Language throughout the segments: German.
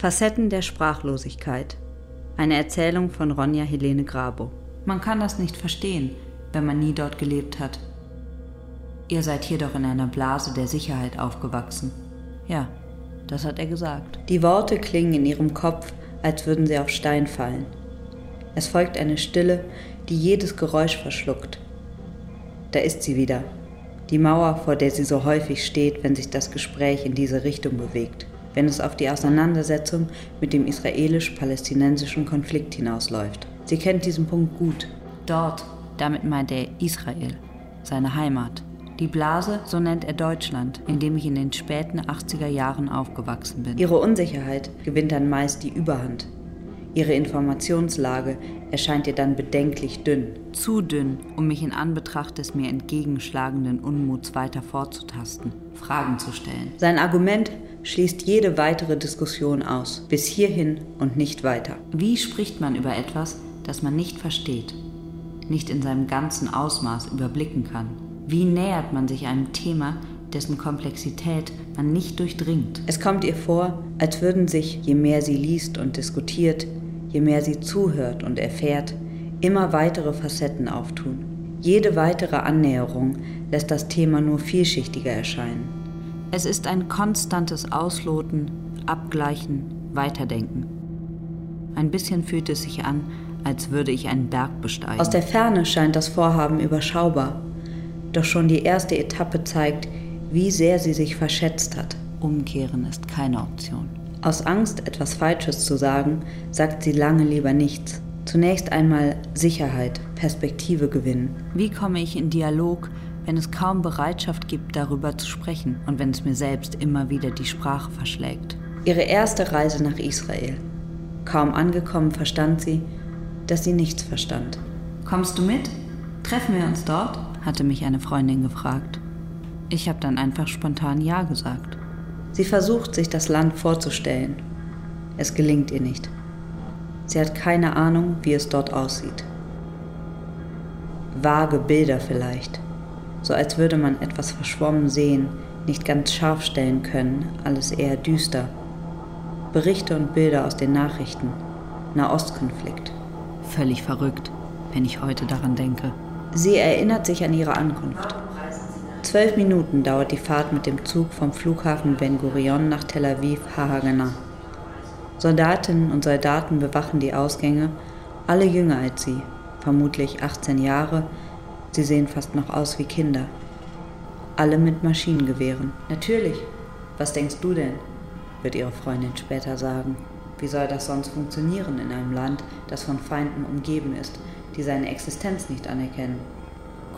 Facetten der Sprachlosigkeit. Eine Erzählung von Ronja Helene Grabo. Man kann das nicht verstehen, wenn man nie dort gelebt hat. Ihr seid hier doch in einer Blase der Sicherheit aufgewachsen. Ja, das hat er gesagt. Die Worte klingen in ihrem Kopf, als würden sie auf Stein fallen. Es folgt eine Stille, die jedes Geräusch verschluckt. Da ist sie wieder, die Mauer, vor der sie so häufig steht, wenn sich das Gespräch in diese Richtung bewegt, wenn es auf die Auseinandersetzung mit dem israelisch-palästinensischen Konflikt hinausläuft. Sie kennt diesen Punkt gut. Dort, damit meint er Israel, seine Heimat. Die Blase, so nennt er Deutschland, in dem ich in den späten 80er Jahren aufgewachsen bin. Ihre Unsicherheit gewinnt dann meist die Überhand. Ihre Informationslage erscheint ihr dann bedenklich dünn. Zu dünn, um mich in Anbetracht des mir entgegenschlagenden Unmuts weiter vorzutasten, Fragen zu stellen. Sein Argument schließt jede weitere Diskussion aus. Bis hierhin und nicht weiter. Wie spricht man über etwas, das man nicht versteht, nicht in seinem ganzen Ausmaß überblicken kann? Wie nähert man sich einem Thema, dessen Komplexität man nicht durchdringt? Es kommt ihr vor, als würden sich, je mehr sie liest und diskutiert, je mehr sie zuhört und erfährt, immer weitere Facetten auftun. Jede weitere Annäherung lässt das Thema nur vielschichtiger erscheinen. Es ist ein konstantes Ausloten, Abgleichen, Weiterdenken. Ein bisschen fühlt es sich an, als würde ich einen Berg besteigen. Aus der Ferne scheint das Vorhaben überschaubar, doch schon die erste Etappe zeigt, wie sehr sie sich verschätzt hat. Umkehren ist keine Option. Aus Angst, etwas Falsches zu sagen, sagt sie lange lieber nichts. Zunächst einmal Sicherheit, Perspektive gewinnen. Wie komme ich in Dialog, wenn es kaum Bereitschaft gibt, darüber zu sprechen und wenn es mir selbst immer wieder die Sprache verschlägt? Ihre erste Reise nach Israel. Kaum angekommen verstand sie, dass sie nichts verstand. Kommst du mit? Treffen wir uns dort? hatte mich eine Freundin gefragt. Ich habe dann einfach spontan Ja gesagt. Sie versucht sich das Land vorzustellen. Es gelingt ihr nicht. Sie hat keine Ahnung, wie es dort aussieht. Vage Bilder vielleicht, so als würde man etwas verschwommen sehen, nicht ganz scharf stellen können, alles eher düster. Berichte und Bilder aus den Nachrichten, Nahostkonflikt. Völlig verrückt, wenn ich heute daran denke. Sie erinnert sich an ihre Ankunft. Zwölf Minuten dauert die Fahrt mit dem Zug vom Flughafen Ben Gurion nach Tel Aviv Hahagana. Soldatinnen und Soldaten bewachen die Ausgänge, alle jünger als sie, vermutlich 18 Jahre, sie sehen fast noch aus wie Kinder. Alle mit Maschinengewehren. Natürlich. Was denkst du denn? wird ihre Freundin später sagen. Wie soll das sonst funktionieren in einem Land, das von Feinden umgeben ist, die seine Existenz nicht anerkennen?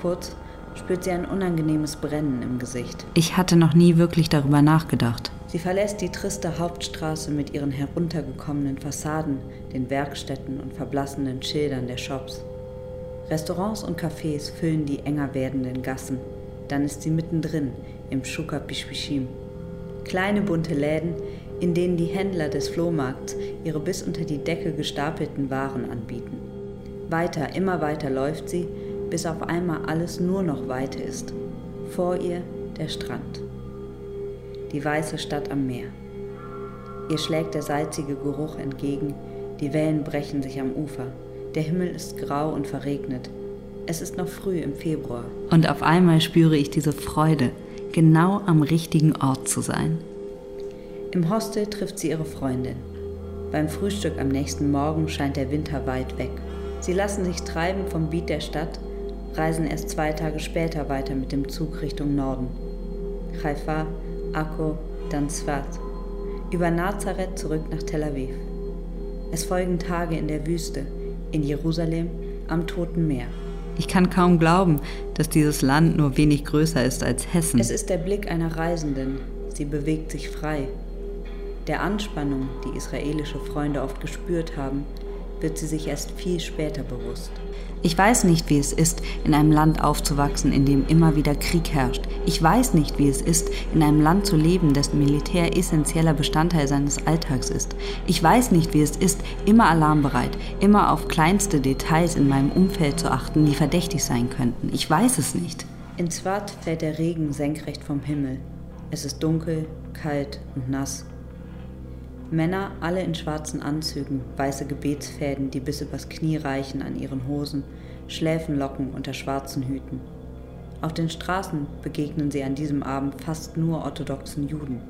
Kurz, spürt sie ein unangenehmes Brennen im Gesicht. Ich hatte noch nie wirklich darüber nachgedacht. Sie verlässt die triste Hauptstraße mit ihren heruntergekommenen Fassaden, den Werkstätten und verblassenden Schildern der Shops. Restaurants und Cafés füllen die enger werdenden Gassen. Dann ist sie mittendrin im Shuka Pishpishim. Kleine bunte Läden, in denen die Händler des Flohmarkts ihre bis unter die Decke gestapelten Waren anbieten. Weiter, immer weiter läuft sie, bis auf einmal alles nur noch Weite ist. Vor ihr der Strand. Die weiße Stadt am Meer. Ihr schlägt der salzige Geruch entgegen, die Wellen brechen sich am Ufer. Der Himmel ist grau und verregnet. Es ist noch früh im Februar. Und auf einmal spüre ich diese Freude, genau am richtigen Ort zu sein. Im Hostel trifft sie ihre Freundin. Beim Frühstück am nächsten Morgen scheint der Winter weit weg. Sie lassen sich treiben vom Beat der Stadt reisen erst zwei Tage später weiter mit dem Zug Richtung Norden. Haifa, Akko, dann Svat. Über Nazareth zurück nach Tel Aviv. Es folgen Tage in der Wüste, in Jerusalem, am Toten Meer. Ich kann kaum glauben, dass dieses Land nur wenig größer ist als Hessen. Es ist der Blick einer Reisenden. Sie bewegt sich frei. Der Anspannung, die israelische Freunde oft gespürt haben, wird sie sich erst viel später bewusst. Ich weiß nicht, wie es ist, in einem Land aufzuwachsen, in dem immer wieder Krieg herrscht. Ich weiß nicht, wie es ist, in einem Land zu leben, dessen Militär essentieller Bestandteil seines Alltags ist. Ich weiß nicht, wie es ist, immer alarmbereit, immer auf kleinste Details in meinem Umfeld zu achten, die verdächtig sein könnten. Ich weiß es nicht. In Swat fällt der Regen senkrecht vom Himmel. Es ist dunkel, kalt und nass. Männer, alle in schwarzen Anzügen, weiße Gebetsfäden, die bis übers Knie reichen an ihren Hosen, Schläfenlocken unter schwarzen Hüten. Auf den Straßen begegnen sie an diesem Abend fast nur orthodoxen Juden.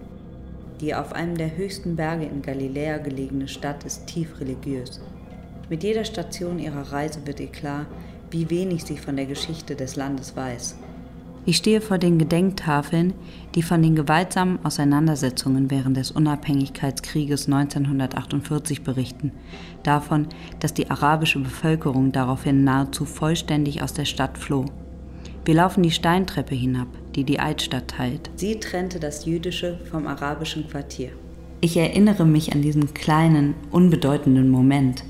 Die auf einem der höchsten Berge in Galiläa gelegene Stadt ist tief religiös. Mit jeder Station ihrer Reise wird ihr klar, wie wenig sie von der Geschichte des Landes weiß. Ich stehe vor den Gedenktafeln, die von den gewaltsamen Auseinandersetzungen während des Unabhängigkeitskrieges 1948 berichten, davon, dass die arabische Bevölkerung daraufhin nahezu vollständig aus der Stadt floh. Wir laufen die Steintreppe hinab, die die Altstadt teilt. Sie trennte das jüdische vom arabischen Quartier. Ich erinnere mich an diesen kleinen, unbedeutenden Moment.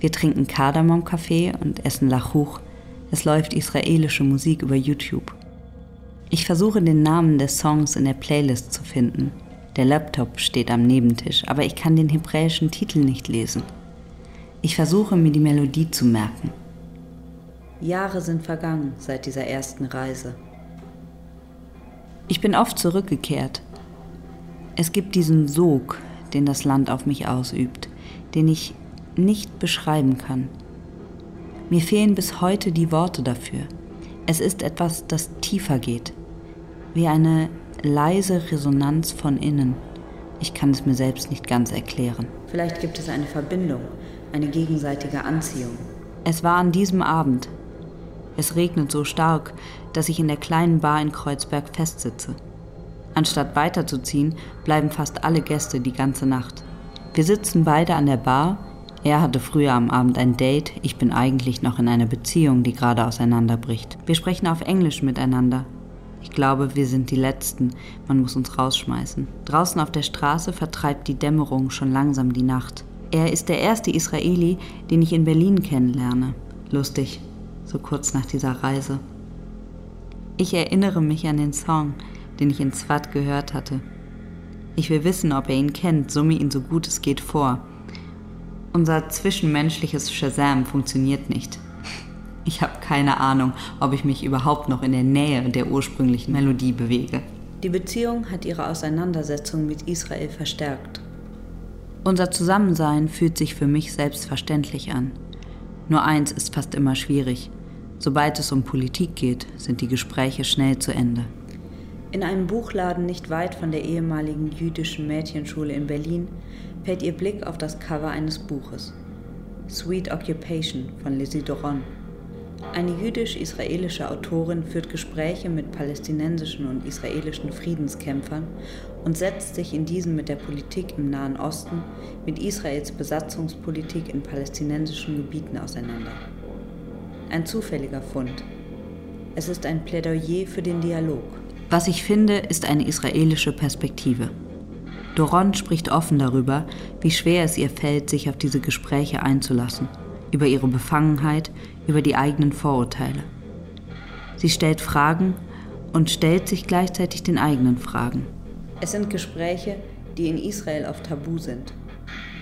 Wir trinken Kardamom-Kaffee und essen Lachuch. Es läuft israelische Musik über YouTube. Ich versuche den Namen des Songs in der Playlist zu finden. Der Laptop steht am Nebentisch, aber ich kann den hebräischen Titel nicht lesen. Ich versuche mir die Melodie zu merken. Jahre sind vergangen seit dieser ersten Reise. Ich bin oft zurückgekehrt. Es gibt diesen Sog, den das Land auf mich ausübt, den ich nicht beschreiben kann. Mir fehlen bis heute die Worte dafür. Es ist etwas, das tiefer geht wie eine leise Resonanz von innen. Ich kann es mir selbst nicht ganz erklären. Vielleicht gibt es eine Verbindung, eine gegenseitige Anziehung. Es war an diesem Abend. Es regnet so stark, dass ich in der kleinen Bar in Kreuzberg festsitze. Anstatt weiterzuziehen, bleiben fast alle Gäste die ganze Nacht. Wir sitzen beide an der Bar. Er hatte früher am Abend ein Date, ich bin eigentlich noch in einer Beziehung, die gerade auseinanderbricht. Wir sprechen auf Englisch miteinander, ich glaube, wir sind die Letzten. Man muss uns rausschmeißen. Draußen auf der Straße vertreibt die Dämmerung schon langsam die Nacht. Er ist der erste Israeli, den ich in Berlin kennenlerne. Lustig, so kurz nach dieser Reise. Ich erinnere mich an den Song, den ich in Zwat gehört hatte. Ich will wissen, ob er ihn kennt, summe ihn so gut es geht vor. Unser zwischenmenschliches Shazam funktioniert nicht. Ich habe keine Ahnung, ob ich mich überhaupt noch in der Nähe der ursprünglichen Melodie bewege. Die Beziehung hat ihre Auseinandersetzung mit Israel verstärkt. Unser Zusammensein fühlt sich für mich selbstverständlich an. Nur eins ist fast immer schwierig. Sobald es um Politik geht, sind die Gespräche schnell zu Ende. In einem Buchladen nicht weit von der ehemaligen jüdischen Mädchenschule in Berlin fällt ihr Blick auf das Cover eines Buches. Sweet Occupation von Lizzie Doron. Eine jüdisch-israelische Autorin führt Gespräche mit palästinensischen und israelischen Friedenskämpfern und setzt sich in diesen mit der Politik im Nahen Osten, mit Israels Besatzungspolitik in palästinensischen Gebieten auseinander. Ein zufälliger Fund. Es ist ein Plädoyer für den Dialog. Was ich finde, ist eine israelische Perspektive. Doron spricht offen darüber, wie schwer es ihr fällt, sich auf diese Gespräche einzulassen – über ihre Befangenheit, über die eigenen Vorurteile. Sie stellt Fragen und stellt sich gleichzeitig den eigenen Fragen. Es sind Gespräche, die in Israel oft tabu sind.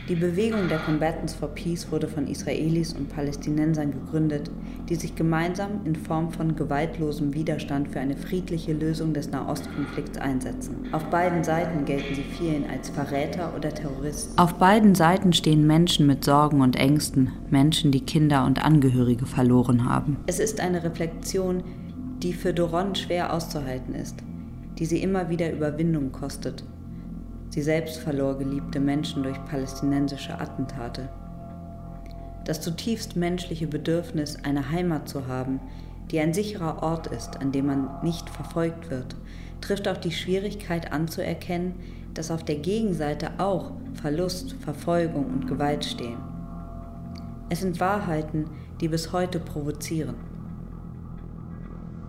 Die Bewegung der Combatants for Peace wurde von Israelis und Palästinensern gegründet, die sich gemeinsam in Form von gewaltlosem Widerstand für eine friedliche Lösung des Nahostkonflikts einsetzen. Auf beiden Seiten gelten sie vielen als Verräter oder Terroristen. Auf beiden Seiten stehen Menschen mit Sorgen und Ängsten, Menschen, die Kinder und Angehörige verloren haben. Es ist eine Reflexion, die für Doron schwer auszuhalten ist, die sie immer wieder Überwindung kostet Sie selbst verlor geliebte Menschen durch palästinensische Attentate. Das zutiefst menschliche Bedürfnis, eine Heimat zu haben, die ein sicherer Ort ist, an dem man nicht verfolgt wird, trifft auch die Schwierigkeit anzuerkennen, dass auf der Gegenseite auch Verlust, Verfolgung und Gewalt stehen. Es sind Wahrheiten, die bis heute provozieren.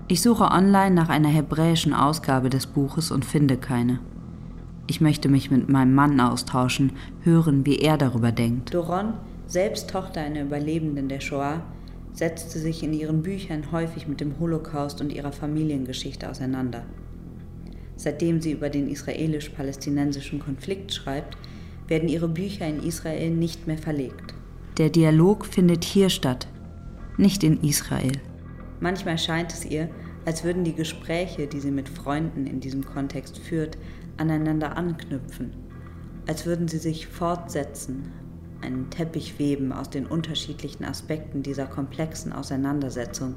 Ich suche online nach einer hebräischen Ausgabe des Buches und finde keine. Ich möchte mich mit meinem Mann austauschen, hören, wie er darüber denkt. Doron, selbst Tochter einer Überlebenden der Shoah, setzte sich in ihren Büchern häufig mit dem Holocaust und ihrer Familiengeschichte auseinander. Seitdem sie über den israelisch-palästinensischen Konflikt schreibt, werden ihre Bücher in Israel nicht mehr verlegt. Der Dialog findet hier statt, nicht in Israel. Manchmal scheint es ihr, als würden die Gespräche, die sie mit Freunden in diesem Kontext führt, aneinander anknüpfen, als würden sie sich fortsetzen, einen Teppich weben aus den unterschiedlichen Aspekten dieser komplexen Auseinandersetzung,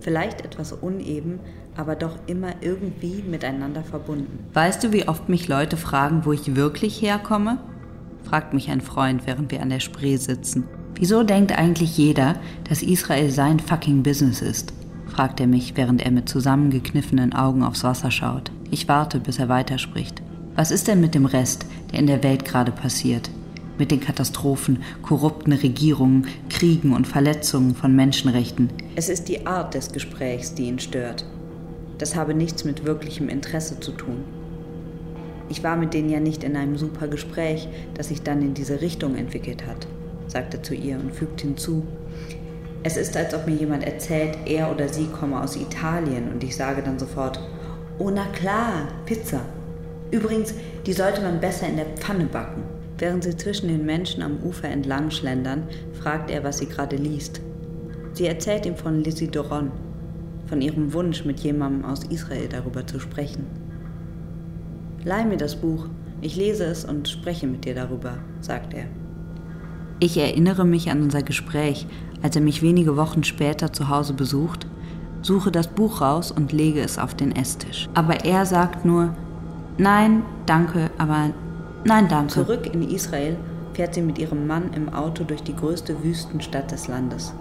vielleicht etwas uneben, aber doch immer irgendwie miteinander verbunden. Weißt du, wie oft mich Leute fragen, wo ich wirklich herkomme? fragt mich ein Freund, während wir an der Spree sitzen. Wieso denkt eigentlich jeder, dass Israel sein fucking Business ist? fragt er mich, während er mit zusammengekniffenen Augen aufs Wasser schaut. Ich warte, bis er weiterspricht. Was ist denn mit dem Rest, der in der Welt gerade passiert? Mit den Katastrophen, korrupten Regierungen, Kriegen und Verletzungen von Menschenrechten. Es ist die Art des Gesprächs, die ihn stört. Das habe nichts mit wirklichem Interesse zu tun. Ich war mit denen ja nicht in einem super Gespräch, das sich dann in diese Richtung entwickelt hat, sagte zu ihr und fügte hinzu. Es ist, als ob mir jemand erzählt, er oder sie komme aus Italien und ich sage dann sofort, oh na klar, Pizza. Übrigens, die sollte man besser in der Pfanne backen. Während sie zwischen den Menschen am Ufer entlang schlendern, fragt er, was sie gerade liest. Sie erzählt ihm von Lizzie Doron, von ihrem Wunsch, mit jemandem aus Israel darüber zu sprechen. Leih mir das Buch, ich lese es und spreche mit dir darüber, sagt er. Ich erinnere mich an unser Gespräch, als er mich wenige Wochen später zu Hause besucht, suche das Buch raus und lege es auf den Esstisch. Aber er sagt nur, nein, danke, aber nein, danke. Zurück in Israel fährt sie mit ihrem Mann im Auto durch die größte Wüstenstadt des Landes.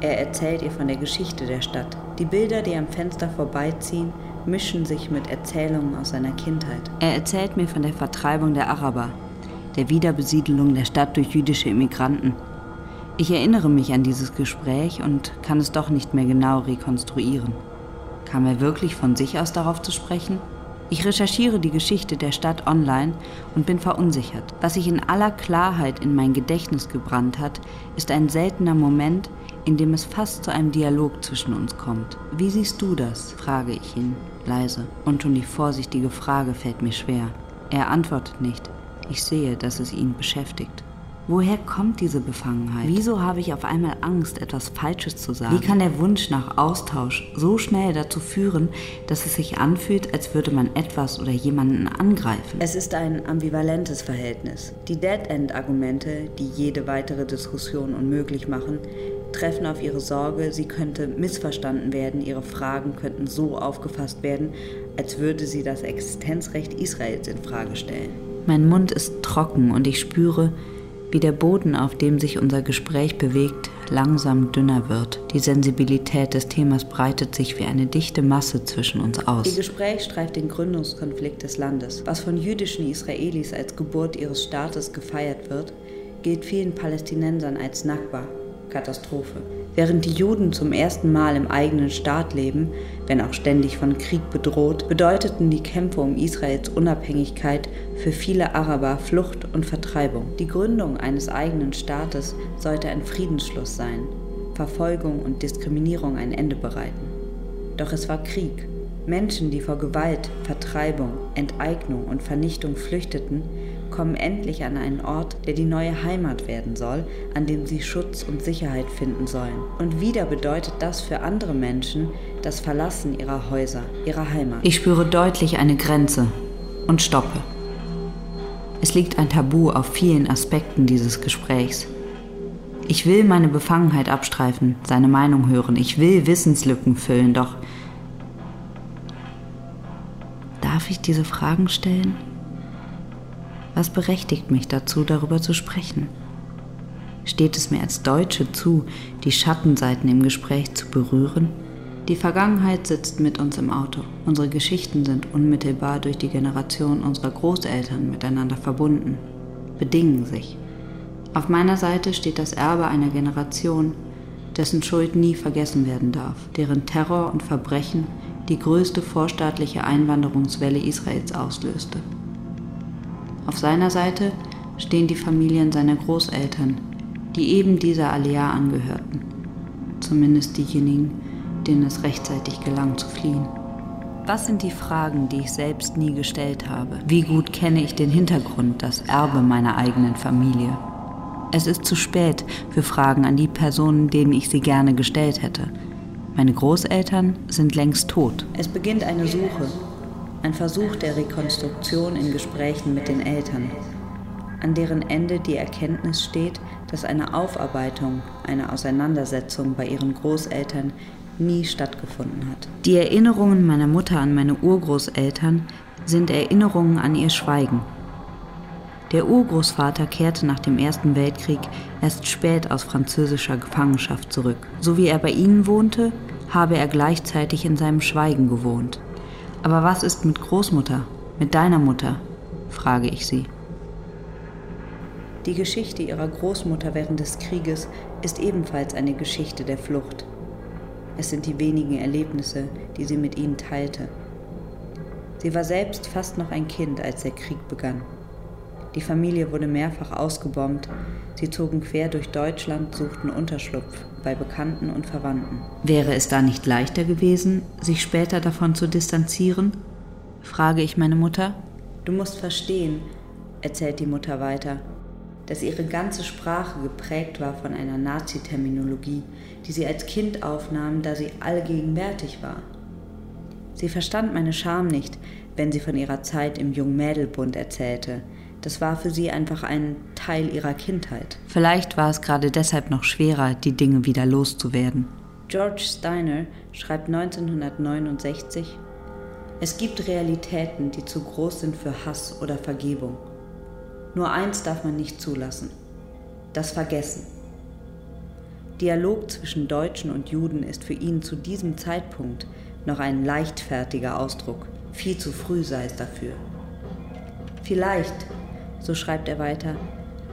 Er erzählt ihr von der Geschichte der Stadt. Die Bilder, die am Fenster vorbeiziehen, mischen sich mit Erzählungen aus seiner Kindheit. Er erzählt mir von der Vertreibung der Araber, der Wiederbesiedelung der Stadt durch jüdische Immigranten. Ich erinnere mich an dieses Gespräch und kann es doch nicht mehr genau rekonstruieren. Kam er wirklich von sich aus darauf zu sprechen? Ich recherchiere die Geschichte der Stadt online und bin verunsichert. Was sich in aller Klarheit in mein Gedächtnis gebrannt hat, ist ein seltener Moment, in dem es fast zu einem Dialog zwischen uns kommt. Wie siehst du das? frage ich ihn leise. Und schon die vorsichtige Frage fällt mir schwer. Er antwortet nicht. Ich sehe, dass es ihn beschäftigt. Woher kommt diese Befangenheit? Wieso habe ich auf einmal Angst, etwas Falsches zu sagen? Wie kann der Wunsch nach Austausch so schnell dazu führen, dass es sich anfühlt, als würde man etwas oder jemanden angreifen? Es ist ein ambivalentes Verhältnis. Die Dead-End-Argumente, die jede weitere Diskussion unmöglich machen, treffen auf ihre Sorge, sie könnte missverstanden werden, ihre Fragen könnten so aufgefasst werden, als würde sie das Existenzrecht Israels in Frage stellen. Mein Mund ist trocken und ich spüre, wie der Boden, auf dem sich unser Gespräch bewegt, langsam dünner wird. Die Sensibilität des Themas breitet sich wie eine dichte Masse zwischen uns aus. Ihr Gespräch streift den Gründungskonflikt des Landes. Was von jüdischen Israelis als Geburt ihres Staates gefeiert wird, gilt vielen Palästinensern als Nakba, Katastrophe. Während die Juden zum ersten Mal im eigenen Staat leben, wenn auch ständig von Krieg bedroht, bedeuteten die Kämpfe um Israels Unabhängigkeit für viele Araber Flucht und Vertreibung. Die Gründung eines eigenen Staates sollte ein Friedensschluss sein, Verfolgung und Diskriminierung ein Ende bereiten. Doch es war Krieg. Menschen, die vor Gewalt, Vertreibung, Enteignung und Vernichtung flüchteten, kommen endlich an einen Ort, der die neue Heimat werden soll, an dem sie Schutz und Sicherheit finden sollen. Und wieder bedeutet das für andere Menschen das Verlassen ihrer Häuser, ihrer Heimat. Ich spüre deutlich eine Grenze und stoppe. Es liegt ein Tabu auf vielen Aspekten dieses Gesprächs. Ich will meine Befangenheit abstreifen, seine Meinung hören, ich will Wissenslücken füllen, doch darf ich diese Fragen stellen? Was berechtigt mich dazu, darüber zu sprechen? Steht es mir als Deutsche zu, die Schattenseiten im Gespräch zu berühren? Die Vergangenheit sitzt mit uns im Auto. Unsere Geschichten sind unmittelbar durch die Generation unserer Großeltern miteinander verbunden, bedingen sich. Auf meiner Seite steht das Erbe einer Generation, dessen Schuld nie vergessen werden darf, deren Terror und Verbrechen die größte vorstaatliche Einwanderungswelle Israels auslöste. Auf seiner Seite stehen die Familien seiner Großeltern, die eben dieser Aliyah angehörten. Zumindest diejenigen, denen es rechtzeitig gelang zu fliehen. Was sind die Fragen, die ich selbst nie gestellt habe? Wie gut kenne ich den Hintergrund, das Erbe meiner eigenen Familie? Es ist zu spät für Fragen an die Personen, denen ich sie gerne gestellt hätte. Meine Großeltern sind längst tot. Es beginnt eine Suche, ein Versuch der Rekonstruktion in Gesprächen mit den Eltern. an deren Ende die Erkenntnis steht, dass eine Aufarbeitung, eine Auseinandersetzung bei ihren Großeltern nie stattgefunden hat. Die Erinnerungen meiner Mutter an meine Urgroßeltern sind Erinnerungen an ihr Schweigen. Der Urgroßvater kehrte nach dem Ersten Weltkrieg erst spät aus französischer Gefangenschaft zurück. So wie er bei ihnen wohnte, habe er gleichzeitig in seinem Schweigen gewohnt. Aber was ist mit Großmutter, mit deiner Mutter? frage ich sie. Die Geschichte ihrer Großmutter während des Krieges ist ebenfalls eine Geschichte der Flucht. Es sind die wenigen Erlebnisse, die sie mit ihnen teilte. Sie war selbst fast noch ein Kind, als der Krieg begann. Die Familie wurde mehrfach ausgebombt. Sie zogen quer durch Deutschland, suchten Unterschlupf bei Bekannten und Verwandten. Wäre es da nicht leichter gewesen, sich später davon zu distanzieren? frage ich meine Mutter. Du musst verstehen, erzählt die Mutter weiter, dass ihre ganze Sprache geprägt war von einer Nazi-Terminologie, die sie als Kind aufnahm, da sie allgegenwärtig war. Sie verstand meine Scham nicht, wenn sie von ihrer Zeit im Jungmädelbund erzählte. Das war für sie einfach ein Teil ihrer Kindheit. Vielleicht war es gerade deshalb noch schwerer, die Dinge wieder loszuwerden. George Steiner schreibt 1969, es gibt Realitäten, die zu groß sind für Hass oder Vergebung. Nur eins darf man nicht zulassen, das Vergessen. Dialog zwischen Deutschen und Juden ist für ihn zu diesem Zeitpunkt noch ein leichtfertiger Ausdruck. Viel zu früh sei es dafür. Vielleicht, so schreibt er weiter,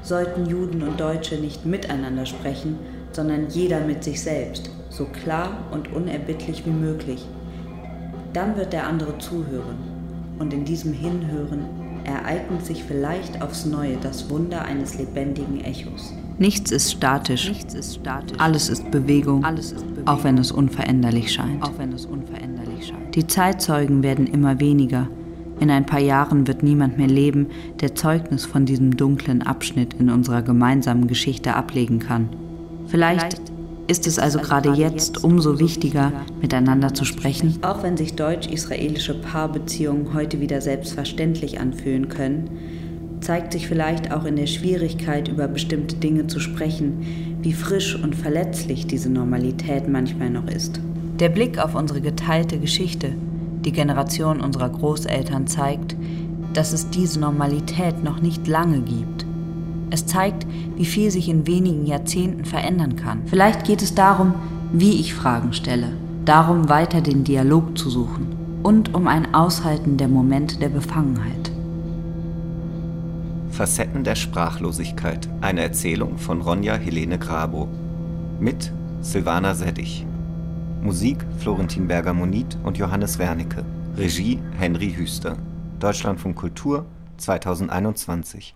sollten Juden und Deutsche nicht miteinander sprechen, sondern jeder mit sich selbst, so klar und unerbittlich wie möglich. Dann wird der andere zuhören und in diesem Hinhören ereignet sich vielleicht aufs Neue das Wunder eines lebendigen Echos. Nichts ist statisch. Nichts ist statisch. Alles ist Bewegung, Alles ist Bewegung. Auch, wenn es unveränderlich scheint. auch wenn es unveränderlich scheint. Die Zeitzeugen werden immer weniger. In ein paar Jahren wird niemand mehr leben, der Zeugnis von diesem dunklen Abschnitt in unserer gemeinsamen Geschichte ablegen kann. Vielleicht, ist es also gerade jetzt umso wichtiger, miteinander zu sprechen? Auch wenn sich deutsch-israelische Paarbeziehungen heute wieder selbstverständlich anfühlen können, zeigt sich vielleicht auch in der Schwierigkeit, über bestimmte Dinge zu sprechen, wie frisch und verletzlich diese Normalität manchmal noch ist. Der Blick auf unsere geteilte Geschichte, die Generation unserer Großeltern zeigt, dass es diese Normalität noch nicht lange gibt. Es zeigt, wie viel sich in wenigen Jahrzehnten verändern kann. Vielleicht geht es darum, wie ich Fragen stelle, darum weiter den Dialog zu suchen und um ein Aushalten der Momente der Befangenheit. Facetten der Sprachlosigkeit. Eine Erzählung von Ronja Helene Grabo. Mit Silvana Seddich. Musik Florentin Berger-Monit und Johannes Wernicke. Regie Henry Hüster. Deutschlandfunk Kultur 2021.